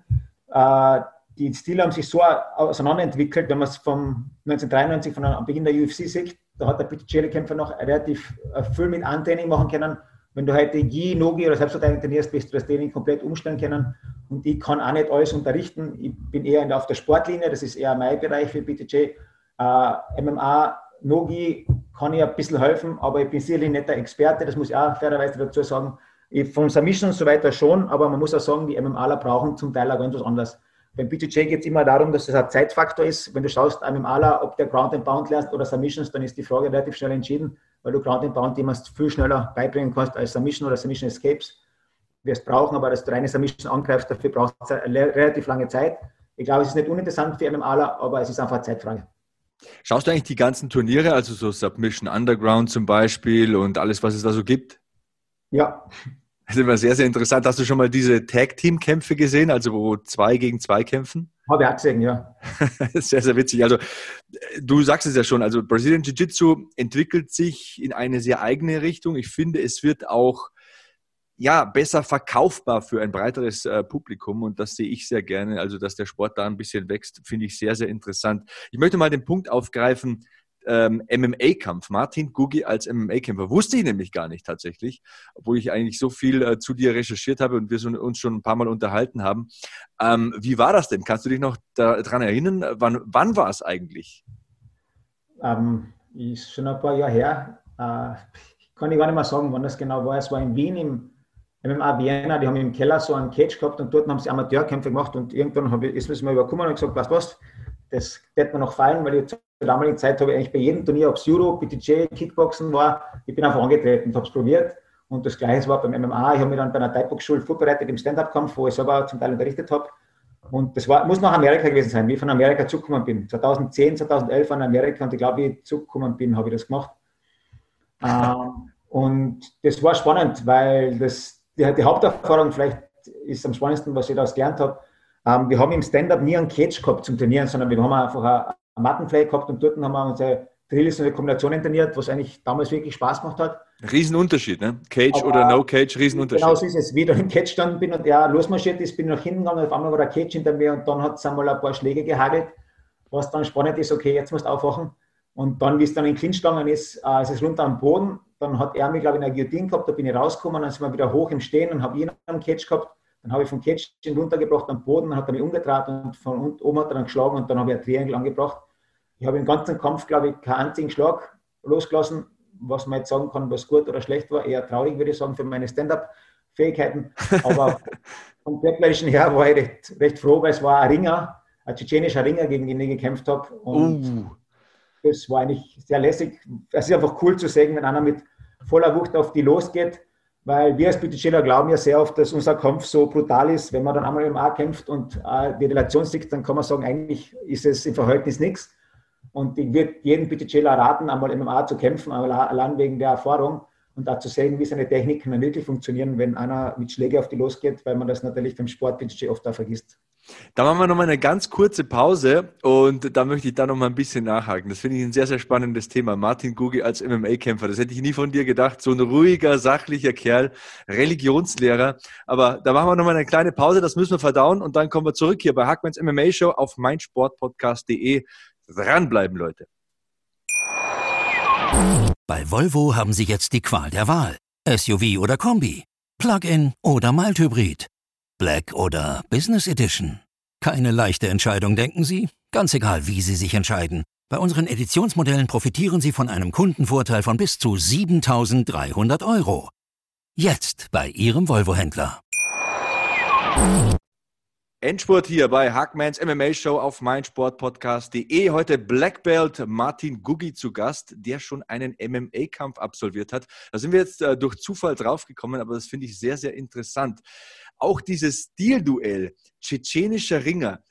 Äh, die Stile haben sich so auseinanderentwickelt, wenn man es vom 1993, von Beginn der UFC sieht, da hat der BTJ-Kämpfer noch relativ äh, viel mit Antraining machen können wenn du heute Yi, Nogi oder Selbstverteidigung trainierst, wirst du das Training komplett umstellen können. Und ich kann auch nicht alles unterrichten. Ich bin eher auf der Sportlinie, das ist eher mein Bereich für BTJ. Äh, MMA, Nogi kann ich ein bisschen helfen, aber ich bin sicherlich nicht der Experte, das muss ich auch fairerweise dazu sagen. Ich, von Submission und so weiter schon, aber man muss auch sagen, die MMAler brauchen zum Teil auch ganz was anderes. Beim BTJ geht es immer darum, dass es ein Zeitfaktor ist. Wenn du schaust, MMAler, ob der Ground and Pound lernst oder Submissions, dann ist die Frage relativ schnell entschieden weil du Ground and Pound jemals viel schneller beibringen kannst als Submission oder Submission Escapes. Wir es brauchen, aber dass du reine Submission angreifst, dafür brauchst du relativ lange Zeit. Ich glaube, es ist nicht uninteressant für MMAler, aber es ist einfach eine Zeitfrage. Schaust du eigentlich die ganzen Turniere, also so Submission Underground zum Beispiel und alles, was es da so gibt? Ja. Das ist immer sehr, sehr interessant. Hast du schon mal diese Tag-Team-Kämpfe gesehen, also wo zwei gegen zwei kämpfen? Habe ich auch gesehen, ja. sehr, sehr witzig. Also du sagst es ja schon, also Brazilian Jiu-Jitsu entwickelt sich in eine sehr eigene Richtung. Ich finde, es wird auch ja, besser verkaufbar für ein breiteres äh, Publikum und das sehe ich sehr gerne. Also, dass der Sport da ein bisschen wächst, finde ich sehr, sehr interessant. Ich möchte mal den Punkt aufgreifen, ähm, MMA-Kampf. Martin Gugi als MMA-Kämpfer. Wusste ich nämlich gar nicht tatsächlich, obwohl ich eigentlich so viel äh, zu dir recherchiert habe und wir so, uns schon ein paar Mal unterhalten haben. Ähm, wie war das denn? Kannst du dich noch daran erinnern? Wann, wann war es eigentlich? Ähm, ist schon ein paar Jahre her. Äh, kann ich gar nicht mehr sagen, wann das genau war. Es war in Wien im MMA Vienna, die haben im Keller so einen Cage gehabt und dort haben sie Amateurkämpfe gemacht und irgendwann ich, ist mir überkommen und gesagt, was was, das wird mir noch fallen, weil ich der damaligen Zeit habe ich eigentlich bei jedem Turnier, ob es Judo, BTJ, Kickboxen war, ich bin einfach angetreten und habe es probiert. Und das Gleiche war beim MMA. Ich habe mich dann bei einer Thai-Box-Schule vorbereitet im Stand-Up-Kampf, wo ich selber zum Teil unterrichtet habe. Und das war, muss nach Amerika gewesen sein, wie ich von Amerika zugekommen bin. 2010, 2011 in Amerika und ich glaube, wie ich zugekommen bin, habe ich das gemacht. Ähm, und das war spannend, weil das, die, die, Haupterfahrung vielleicht ist am spannendsten, was ich daraus gelernt habe. Ähm, wir haben im Stand-Up nie einen Cage gehabt zum Trainieren, sondern wir haben einfach eine Mattenfläche gehabt und dort haben wir unsere Drill ist eine Kombination trainiert, was eigentlich damals wirklich Spaß gemacht hat. Riesenunterschied, ne? Cage Aber oder No Cage, Riesenunterschied. Genau so ist es. Wie ich im Cage dann bin und der losmarschiert ist, bin ich nach hinten gegangen, auf einmal war der Cage hinter mir und dann hat es einmal ein paar Schläge gehagelt, was dann spannend ist, okay, jetzt musst du aufwachen. Und dann, wie es dann in Clinch gegangen ist, äh, ist es runter am Boden. Dann hat er mich, glaube ich, in der Guillotine gehabt, da bin ich rausgekommen, dann sind wir wieder hoch im Stehen und habe ihn am Cage gehabt. Dann habe ich vom Cage runtergebracht am Boden, dann hat er mich umgedreht und von oben hat er dann geschlagen und dann habe ich ein Triangle angebracht. Ich habe im ganzen Kampf, glaube ich, keinen einzigen Schlag losgelassen, was man jetzt sagen kann, was gut oder schlecht war. Eher traurig, würde ich sagen, für meine Stand-up-Fähigkeiten. Aber vom Körperlichen her war ich recht, recht, froh, weil es war ein Ringer, ein tschetschenischer Ringer, gegen den ich gekämpft habe. Und uh. das war eigentlich sehr lässig. Es ist einfach cool zu sehen, wenn einer mit voller Wucht auf die losgeht weil wir als Bütticeller glauben ja sehr oft, dass unser Kampf so brutal ist. Wenn man dann einmal im A kämpft und die Relation sieht, dann kann man sagen, eigentlich ist es im Verhältnis nichts. Und ich würde jedem Bütticeller raten, einmal MMA zu kämpfen, allein wegen der Erfahrung und da zu sehen, wie seine Techniken wirklich funktionieren, wenn einer mit Schläge auf die losgeht, weil man das natürlich beim Sport oft da vergisst. Da machen wir nochmal eine ganz kurze Pause und da möchte ich da nochmal ein bisschen nachhaken. Das finde ich ein sehr, sehr spannendes Thema. Martin Gugi als MMA-Kämpfer, das hätte ich nie von dir gedacht. So ein ruhiger, sachlicher Kerl, Religionslehrer. Aber da machen wir nochmal eine kleine Pause, das müssen wir verdauen und dann kommen wir zurück hier bei Hackmans MMA Show auf meinsportpodcast.de. Dranbleiben, Leute. Bei Volvo haben Sie jetzt die Qual der Wahl. SUV oder Kombi, Plug-in oder Mild-Hybrid. Black oder Business Edition? Keine leichte Entscheidung, denken Sie? Ganz egal, wie Sie sich entscheiden. Bei unseren Editionsmodellen profitieren Sie von einem Kundenvorteil von bis zu 7300 Euro. Jetzt bei Ihrem Volvo-Händler. Endspurt hier bei Hackmans MMA Show auf meinsportpodcast.de. Heute Black Belt Martin Guggi zu Gast, der schon einen MMA-Kampf absolviert hat. Da sind wir jetzt äh, durch Zufall draufgekommen, aber das finde ich sehr, sehr interessant. Auch dieses Stilduell, tschetschenischer Ringer,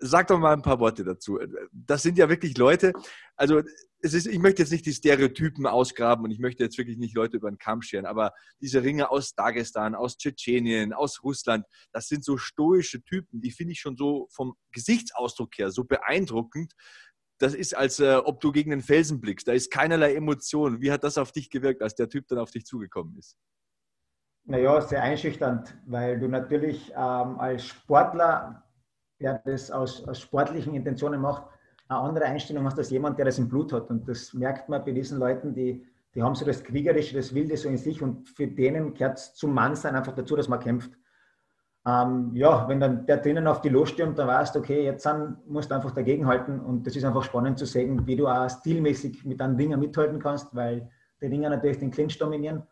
sag doch mal ein paar Worte dazu. Das sind ja wirklich Leute, also ist, ich möchte jetzt nicht die Stereotypen ausgraben und ich möchte jetzt wirklich nicht Leute über den Kamm scheren, aber diese Ringer aus Dagestan, aus Tschetschenien, aus Russland, das sind so stoische Typen, die finde ich schon so vom Gesichtsausdruck her so beeindruckend. Das ist, als äh, ob du gegen einen Felsen blickst. Da ist keinerlei Emotion. Wie hat das auf dich gewirkt, als der Typ dann auf dich zugekommen ist? Naja, sehr einschüchternd, weil du natürlich ähm, als Sportler, der das aus, aus, sportlichen Intentionen macht, eine andere Einstellung hast als jemand, der das im Blut hat. Und das merkt man bei diesen Leuten, die, die haben so das Kriegerische, das Wilde so in sich und für denen gehört es zum Mannsein einfach dazu, dass man kämpft. Ähm, ja, wenn dann der drinnen auf die losstürmt, dann weißt du, okay, jetzt dann musst du einfach dagegenhalten und das ist einfach spannend zu sehen, wie du auch stilmäßig mit einem Ringer mithalten kannst, weil die Ringer natürlich den Clinch dominieren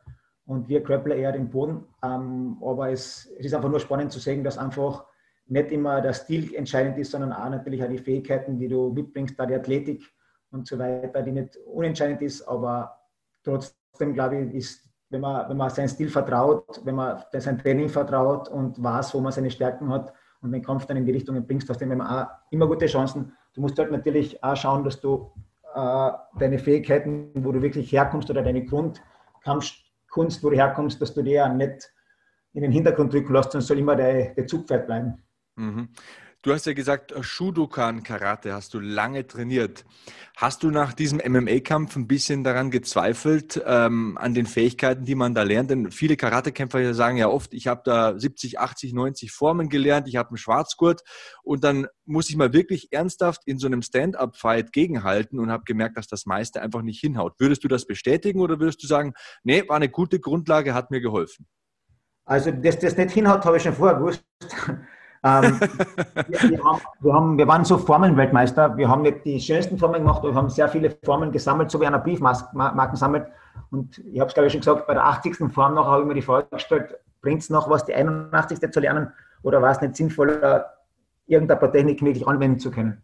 und wir Grappler eher den Boden. Ähm, aber es, es, ist einfach nur spannend zu sehen, dass einfach nicht immer der Stil entscheidend ist, sondern auch natürlich auch die Fähigkeiten, die du mitbringst, da die Athletik und so weiter, die nicht unentscheidend ist, aber trotzdem glaube ich, ist, wenn man, wenn man seinen Stil vertraut, wenn man sein Training vertraut und weiß, wo man seine Stärken hat und den Kampf dann in die Richtung bringst, hast du immer, immer gute Chancen. Du musst halt natürlich auch schauen, dass du äh, deine Fähigkeiten, wo du wirklich herkommst oder deine Grundkampf Kunst, wo du herkommst, dass du die ja nicht in den Hintergrund drücken lässt, sondern soll immer der, der Zugpferd bleiben. Mhm. Du hast ja gesagt, Shudokan Karate hast du lange trainiert. Hast du nach diesem MMA-Kampf ein bisschen daran gezweifelt, ähm, an den Fähigkeiten, die man da lernt? Denn viele Karatekämpfer sagen ja oft, ich habe da 70, 80, 90 Formen gelernt, ich habe einen Schwarzgurt und dann muss ich mal wirklich ernsthaft in so einem Stand-up-Fight gegenhalten und habe gemerkt, dass das meiste einfach nicht hinhaut. Würdest du das bestätigen oder würdest du sagen, nee, war eine gute Grundlage, hat mir geholfen? Also, dass das nicht hinhaut, habe ich schon vorher gewusst. Ähm, wir, wir, haben, wir, haben, wir, waren so Formelweltmeister. Wir haben nicht die schönsten Formeln gemacht, aber wir haben sehr viele Formeln gesammelt, so wie einer Briefmarken sammelt. Und ich habe es, glaube ich, schon gesagt, bei der 80. Form noch habe ich mir die Frage gestellt, bringt es noch was, die 81. zu lernen oder war es nicht sinnvoller, irgendein paar Techniken wirklich anwenden zu können?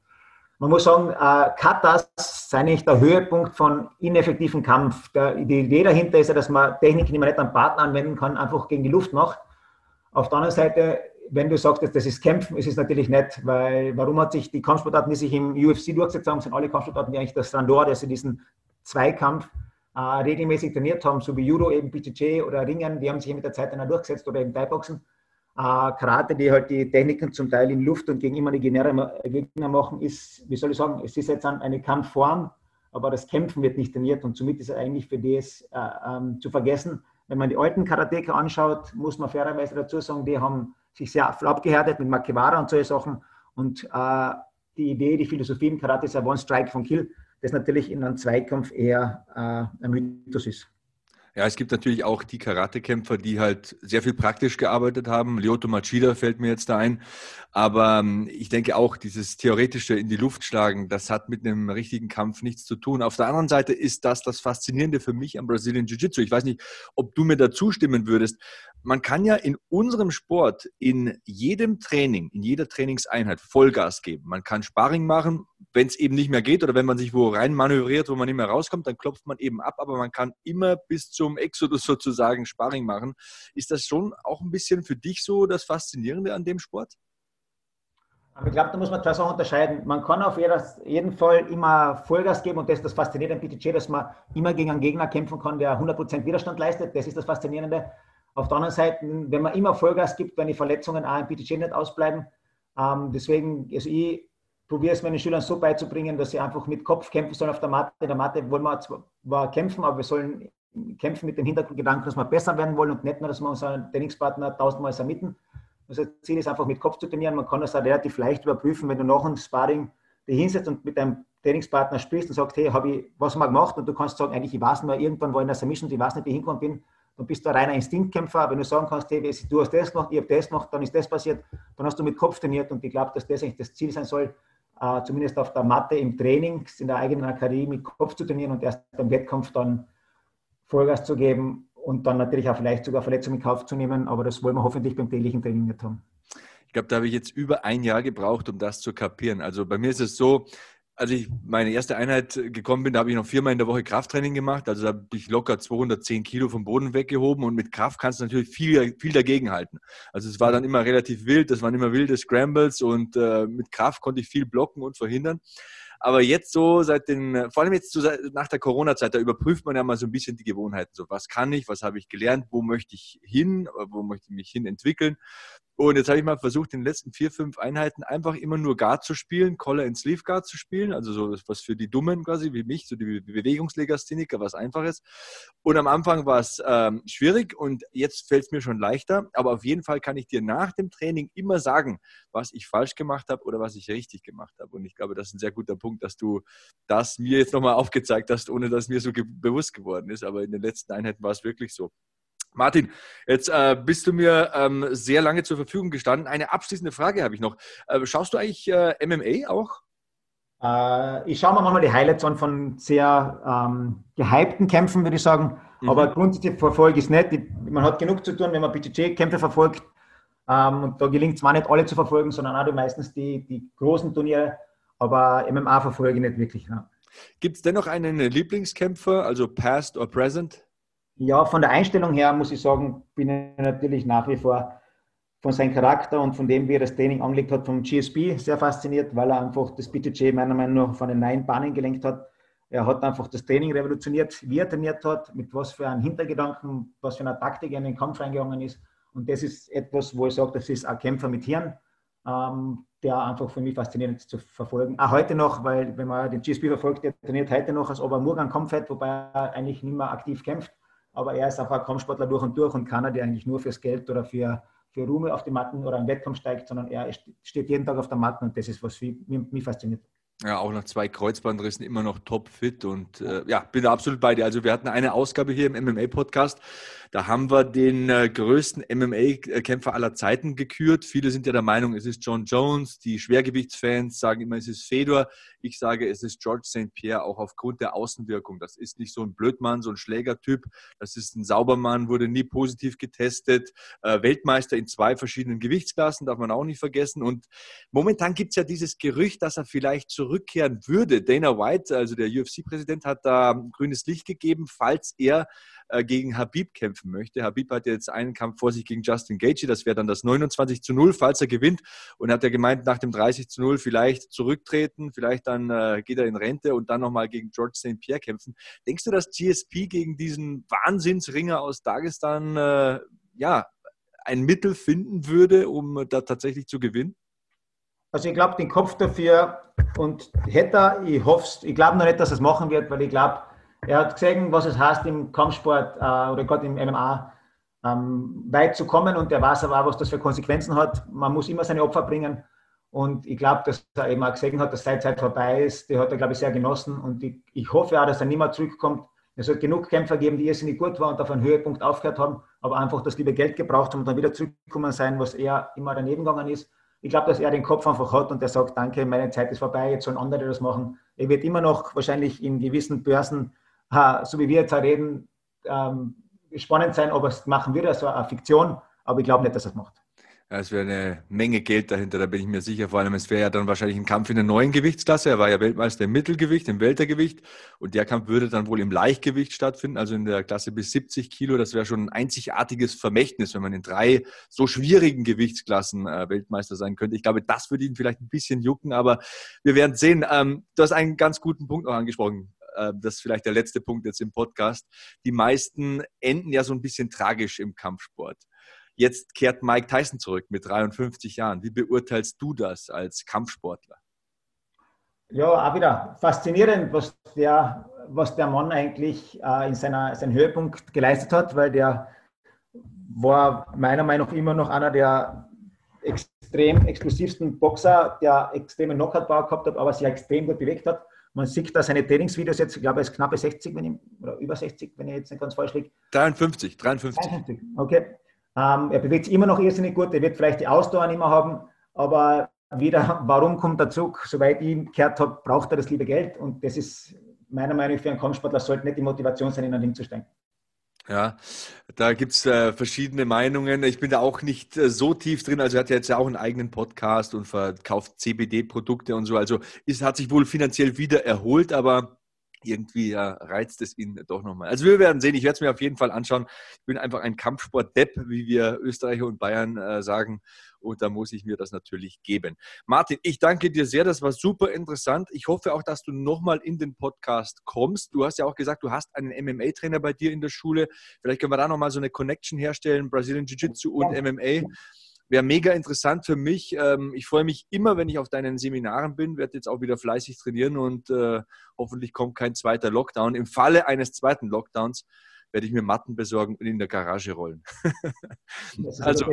Man muss sagen, äh, Katas sei nicht der Höhepunkt von ineffektiven Kampf. Der, die Idee dahinter ist ja, dass man Techniken, die man nicht am Partner anwenden kann, einfach gegen die Luft macht. Auf der anderen Seite wenn du sagst, das ist Kämpfen, ist es natürlich nicht, weil warum hat sich die Kampfsportarten, die sich im UFC durchgesetzt haben, sind alle Kampfsportarten, die eigentlich das Strandor, dass sie diesen Zweikampf äh, regelmäßig trainiert haben, so wie Judo, eben BJJ oder Ringen, die haben sich mit der Zeit dann durchgesetzt oder eben Thai-Boxen. Äh, Karate, die halt die Techniken zum Teil in Luft und gegen imaginäre Gegner machen, ist, wie soll ich sagen, es ist jetzt eine Kampfform, aber das Kämpfen wird nicht trainiert und somit ist er eigentlich für das äh, ähm, zu vergessen. Wenn man die alten Karateka anschaut, muss man fairerweise dazu sagen, die haben sich sehr abgehärtet mit Makewara und solche Sachen und äh, die Idee, die Philosophie im Karate ist ein One Strike von Kill, das natürlich in einem Zweikampf eher äh, ein Mythos ist. Ja, es gibt natürlich auch die Karatekämpfer, die halt sehr viel praktisch gearbeitet haben. Lyoto Machida fällt mir jetzt da ein. Aber ähm, ich denke auch, dieses theoretische in die Luft schlagen, das hat mit einem richtigen Kampf nichts zu tun. Auf der anderen Seite ist das das Faszinierende für mich am Brazilian Jiu-Jitsu. Ich weiß nicht, ob du mir da zustimmen würdest. Man kann ja in unserem Sport in jedem Training, in jeder Trainingseinheit Vollgas geben. Man kann Sparring machen, wenn es eben nicht mehr geht oder wenn man sich wo rein manövriert, wo man nicht mehr rauskommt, dann klopft man eben ab, aber man kann immer bis zum Exodus sozusagen Sparring machen. Ist das schon auch ein bisschen für dich so das Faszinierende an dem Sport? ich glaube, da muss man zwei Sachen unterscheiden. Man kann auf jeden Fall immer Vollgas geben und das ist das Faszinierende am PTG, dass man immer gegen einen Gegner kämpfen kann, der 100% Widerstand leistet. Das ist das Faszinierende. Auf der anderen Seite, wenn man immer Vollgas gibt, werden die Verletzungen auch im PTG nicht ausbleiben. Ähm, deswegen, also ich probiere es meinen Schülern so beizubringen, dass sie einfach mit Kopf kämpfen sollen auf der Matte. In der Matte wollen wir zwar kämpfen, aber wir sollen kämpfen mit dem Hintergrundgedanken, dass wir besser werden wollen und nicht nur, dass wir unseren Trainingspartner tausendmal submitten. Also das Ziel ist einfach mit Kopf zu trainieren. Man kann das auch relativ leicht überprüfen, wenn du nach einem Sparring dich hinsetzt und mit deinem Trainingspartner sprichst und sagst, hey, habe ich was mal gemacht? Und du kannst sagen, eigentlich, ich weiß mehr, irgendwann war ich in der Submission, ich weiß nicht, wie ich hingekommen bin. Dann bist du ein reiner Instinktkämpfer. Wenn du sagen kannst, hey, du hast das gemacht, ich habe das gemacht, dann ist das passiert, dann hast du mit Kopf trainiert. Und ich glaube, dass das eigentlich das Ziel sein soll, äh, zumindest auf der Matte im Training, in der eigenen Akademie mit Kopf zu trainieren und erst beim Wettkampf dann Vollgas zu geben und dann natürlich auch vielleicht sogar Verletzungen in Kauf zu nehmen. Aber das wollen wir hoffentlich beim täglichen Training nicht haben. Ich glaube, da habe ich jetzt über ein Jahr gebraucht, um das zu kapieren. Also bei mir ist es so, als ich meine erste Einheit gekommen bin, da habe ich noch viermal in der Woche Krafttraining gemacht. Also da habe ich locker 210 Kilo vom Boden weggehoben und mit Kraft kannst du natürlich viel, viel dagegen halten. Also es war dann immer relativ wild, das waren immer wilde Scrambles und äh, mit Kraft konnte ich viel blocken und verhindern. Aber jetzt so seit den, vor allem jetzt so nach der Corona-Zeit, da überprüft man ja mal so ein bisschen die Gewohnheiten. So, was kann ich, was habe ich gelernt, wo möchte ich hin, wo möchte ich mich hin entwickeln. Und jetzt habe ich mal versucht, in den letzten vier, fünf Einheiten einfach immer nur Guard zu spielen, Collar and Sleeve Guard zu spielen, also so was für die Dummen quasi wie mich, so die Bewegungslegastheniker, was einfaches. Und am Anfang war es ähm, schwierig und jetzt fällt es mir schon leichter. Aber auf jeden Fall kann ich dir nach dem Training immer sagen, was ich falsch gemacht habe oder was ich richtig gemacht habe. Und ich glaube, das ist ein sehr guter Punkt, dass du das mir jetzt nochmal aufgezeigt hast, ohne dass mir so ge bewusst geworden ist. Aber in den letzten Einheiten war es wirklich so. Martin, jetzt äh, bist du mir ähm, sehr lange zur Verfügung gestanden. Eine abschließende Frage habe ich noch. Äh, schaust du eigentlich äh, MMA auch? Äh, ich schaue mir manchmal die Highlights an von sehr ähm, gehypten Kämpfen, würde ich sagen. Mhm. Aber grundsätzlich verfolge ich es nicht. Man hat genug zu tun, wenn man BJJ-Kämpfe verfolgt. Ähm, und da gelingt es zwar nicht alle zu verfolgen, sondern auch meistens die, die großen Turniere. Aber MMA verfolge ich nicht wirklich. Ja. Gibt es dennoch einen Lieblingskämpfer, also past or present? Ja, von der Einstellung her muss ich sagen, bin ich natürlich nach wie vor von seinem Charakter und von dem, wie er das Training angelegt hat, vom GSP sehr fasziniert, weil er einfach das BTJ meiner Meinung nach von den neuen Bahnen gelenkt hat. Er hat einfach das Training revolutioniert, wie er trainiert hat, mit was für einem Hintergedanken, was für eine Taktik er in den Kampf reingegangen ist. Und das ist etwas, wo ich sage, das ist ein Kämpfer mit Hirn, ähm, der einfach für mich faszinierend zu verfolgen. Auch heute noch, weil wenn man den GSP verfolgt, der trainiert heute noch, als ob er morgen Kampf hat, wobei er eigentlich nicht mehr aktiv kämpft aber er ist einfach ein Kampfsportler durch und durch und keiner, der eigentlich nur fürs Geld oder für, für Ruhe auf die Matten oder einen Wettkampf steigt, sondern er steht jeden Tag auf der Matte und das ist, was mich, mich fasziniert. Ja, auch nach zwei Kreuzbandrissen immer noch topfit und äh, ja, bin da absolut bei dir. Also wir hatten eine Ausgabe hier im MMA-Podcast, da haben wir den äh, größten MMA-Kämpfer aller Zeiten gekürt. Viele sind ja der Meinung, es ist John Jones. Die Schwergewichtsfans sagen immer, es ist Fedor. Ich sage, es ist George St. Pierre, auch aufgrund der Außenwirkung. Das ist nicht so ein Blödmann, so ein Schlägertyp. Das ist ein Saubermann, wurde nie positiv getestet. Äh, Weltmeister in zwei verschiedenen Gewichtsklassen, darf man auch nicht vergessen. Und momentan gibt es ja dieses Gerücht, dass er vielleicht zurückkehren würde. Dana White, also der UFC-Präsident, hat da grünes Licht gegeben, falls er äh, gegen Habib kämpfen möchte. Habib hat jetzt einen Kampf vor sich gegen Justin Gaethje, das wäre dann das 29 zu 0, falls er gewinnt. Und hat er gemeint, nach dem 30 zu 0 vielleicht zurücktreten, vielleicht dann äh, geht er in Rente und dann nochmal gegen George St. Pierre kämpfen. Denkst du, dass GSP gegen diesen Wahnsinnsringer aus Dagestan äh, ja, ein Mittel finden würde, um da tatsächlich zu gewinnen? Also ich glaube, den Kopf dafür und hätte er, ich hoffe ich glaube noch nicht, dass er es machen wird, weil ich glaube, er hat gesehen, was es heißt im Kampfsport äh, oder gerade im MMA ähm, weit zu kommen und er weiß aber auch, was das für Konsequenzen hat. Man muss immer seine Opfer bringen und ich glaube, dass er eben auch gesehen hat, dass seine Zeit vorbei ist. Die hat er, glaube ich, sehr genossen und ich, ich hoffe auch, dass er nicht mehr zurückkommt. Es hat genug Kämpfer gegeben, die irrsinnig gut waren und auf einen Höhepunkt aufgehört haben, aber einfach das liebe Geld gebraucht haben und dann wieder zurückgekommen sein, was er immer daneben gegangen ist ich glaube, dass er den Kopf einfach hat und er sagt, danke, meine Zeit ist vorbei, jetzt sollen andere das machen. Er wird immer noch wahrscheinlich in gewissen Börsen, so wie wir jetzt reden, ähm, spannend sein, ob er es machen würde, also eine Fiktion, aber ich glaube nicht, dass er es macht. Ja, es wäre eine Menge Geld dahinter, da bin ich mir sicher. Vor allem, es wäre ja dann wahrscheinlich ein Kampf in der neuen Gewichtsklasse. Er war ja Weltmeister im Mittelgewicht, im Weltergewicht. Und der Kampf würde dann wohl im Leichtgewicht stattfinden, also in der Klasse bis 70 Kilo. Das wäre schon ein einzigartiges Vermächtnis, wenn man in drei so schwierigen Gewichtsklassen äh, Weltmeister sein könnte. Ich glaube, das würde ihn vielleicht ein bisschen jucken, aber wir werden sehen. Ähm, du hast einen ganz guten Punkt noch angesprochen äh, das ist vielleicht der letzte Punkt jetzt im Podcast. Die meisten enden ja so ein bisschen tragisch im Kampfsport. Jetzt kehrt Mike Tyson zurück mit 53 Jahren. Wie beurteilst du das als Kampfsportler? Ja, auch wieder faszinierend, was der, was der Mann eigentlich äh, in seiner, seinem Höhepunkt geleistet hat, weil der war meiner Meinung nach immer noch einer der extrem exklusivsten Boxer, der extreme Knockout-Power gehabt hat, aber sich extrem gut bewegt hat. Man sieht da seine Trainingsvideos jetzt, ich glaube, er ist knappe 60, wenn ich, oder über 60, wenn ich jetzt nicht ganz falsch liege. 53, 53. 53, okay. Ähm, er bewegt sich immer noch irrsinnig gut, er wird vielleicht die Ausdauer nicht mehr haben, aber wieder, warum kommt der Zug? Soweit ich ihn gehört habe, braucht er das liebe Geld und das ist meiner Meinung nach für einen Kampfsportler sollte nicht die Motivation sein, in ein Ding zu steigen. Ja, da gibt es äh, verschiedene Meinungen. Ich bin da auch nicht äh, so tief drin. Also er hat ja jetzt ja auch einen eigenen Podcast und verkauft CBD-Produkte und so. Also es hat sich wohl finanziell wieder erholt, aber irgendwie ja, reizt es ihn doch nochmal. Also wir werden sehen, ich werde es mir auf jeden Fall anschauen. Ich bin einfach ein Kampfsport-Depp, wie wir Österreicher und Bayern äh, sagen. Und da muss ich mir das natürlich geben. Martin, ich danke dir sehr, das war super interessant. Ich hoffe auch, dass du nochmal in den Podcast kommst. Du hast ja auch gesagt, du hast einen MMA-Trainer bei dir in der Schule. Vielleicht können wir da nochmal so eine Connection herstellen, Brazilian Jiu-Jitsu und MMA wäre mega interessant für mich. Ähm, ich freue mich immer, wenn ich auf deinen Seminaren bin, werde jetzt auch wieder fleißig trainieren und äh, hoffentlich kommt kein zweiter Lockdown. Im Falle eines zweiten Lockdowns werde ich mir Matten besorgen und in der Garage rollen. also,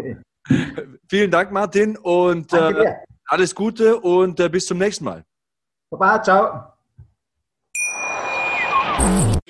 vielen Dank, Martin, und äh, alles Gute und äh, bis zum nächsten Mal. Baba, ciao.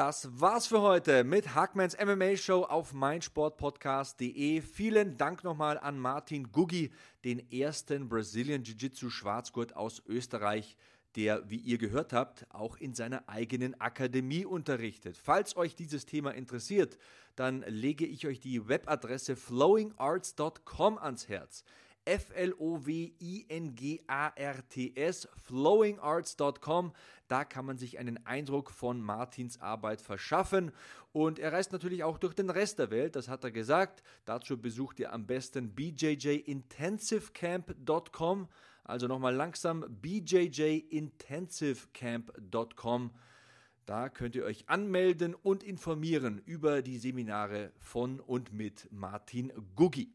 Das war's für heute mit Hackmans MMA Show auf meinsportpodcast.de. Vielen Dank nochmal an Martin Guggi, den ersten Brazilian Jiu-Jitsu Schwarzgurt aus Österreich, der, wie ihr gehört habt, auch in seiner eigenen Akademie unterrichtet. Falls euch dieses Thema interessiert, dann lege ich euch die Webadresse flowingarts.com ans Herz. F-L-O-W-I-N-G-A-R-T-S, flowingarts.com. Da kann man sich einen Eindruck von Martins Arbeit verschaffen. Und er reist natürlich auch durch den Rest der Welt, das hat er gesagt. Dazu besucht ihr am besten bjjintensivecamp.com. Also nochmal langsam bjjintensivecamp.com. Da könnt ihr euch anmelden und informieren über die Seminare von und mit Martin Guggi.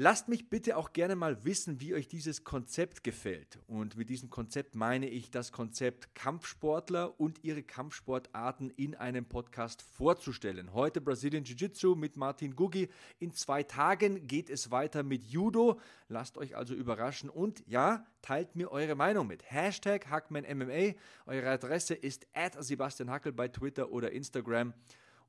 Lasst mich bitte auch gerne mal wissen, wie euch dieses Konzept gefällt. Und mit diesem Konzept meine ich das Konzept Kampfsportler und ihre Kampfsportarten in einem Podcast vorzustellen. Heute Brazilian Jiu-Jitsu mit Martin Guggi. In zwei Tagen geht es weiter mit Judo. Lasst euch also überraschen und ja, teilt mir eure Meinung mit. Hashtag HackmanMMA. Eure Adresse ist at Sebastian Hackel bei Twitter oder Instagram.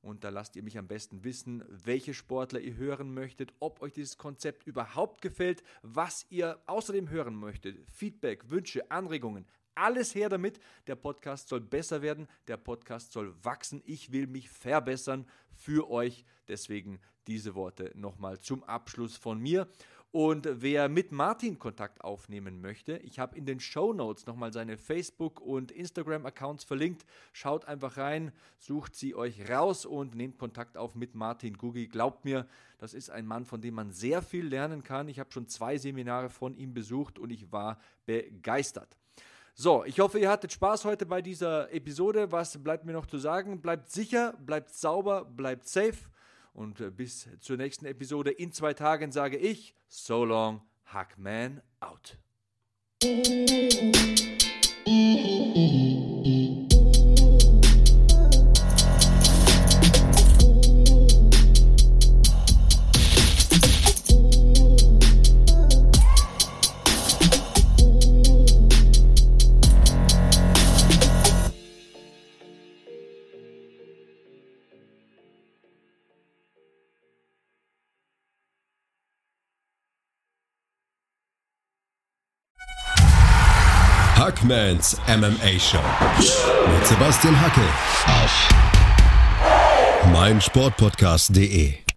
Und da lasst ihr mich am besten wissen, welche Sportler ihr hören möchtet, ob euch dieses Konzept überhaupt gefällt, was ihr außerdem hören möchtet. Feedback, Wünsche, Anregungen, alles her damit. Der Podcast soll besser werden, der Podcast soll wachsen. Ich will mich verbessern für euch. Deswegen diese Worte nochmal zum Abschluss von mir. Und wer mit Martin Kontakt aufnehmen möchte, ich habe in den Show Notes nochmal seine Facebook- und Instagram-Accounts verlinkt. Schaut einfach rein, sucht sie euch raus und nehmt Kontakt auf mit Martin Gugi. Glaubt mir, das ist ein Mann, von dem man sehr viel lernen kann. Ich habe schon zwei Seminare von ihm besucht und ich war begeistert. So, ich hoffe, ihr hattet Spaß heute bei dieser Episode. Was bleibt mir noch zu sagen? Bleibt sicher, bleibt sauber, bleibt safe. Und äh, bis zur nächsten Episode in zwei Tagen sage ich, so long, Hackman out. Hackmans MMA Show mit Sebastian Hacke auf meinsportpodcast.de.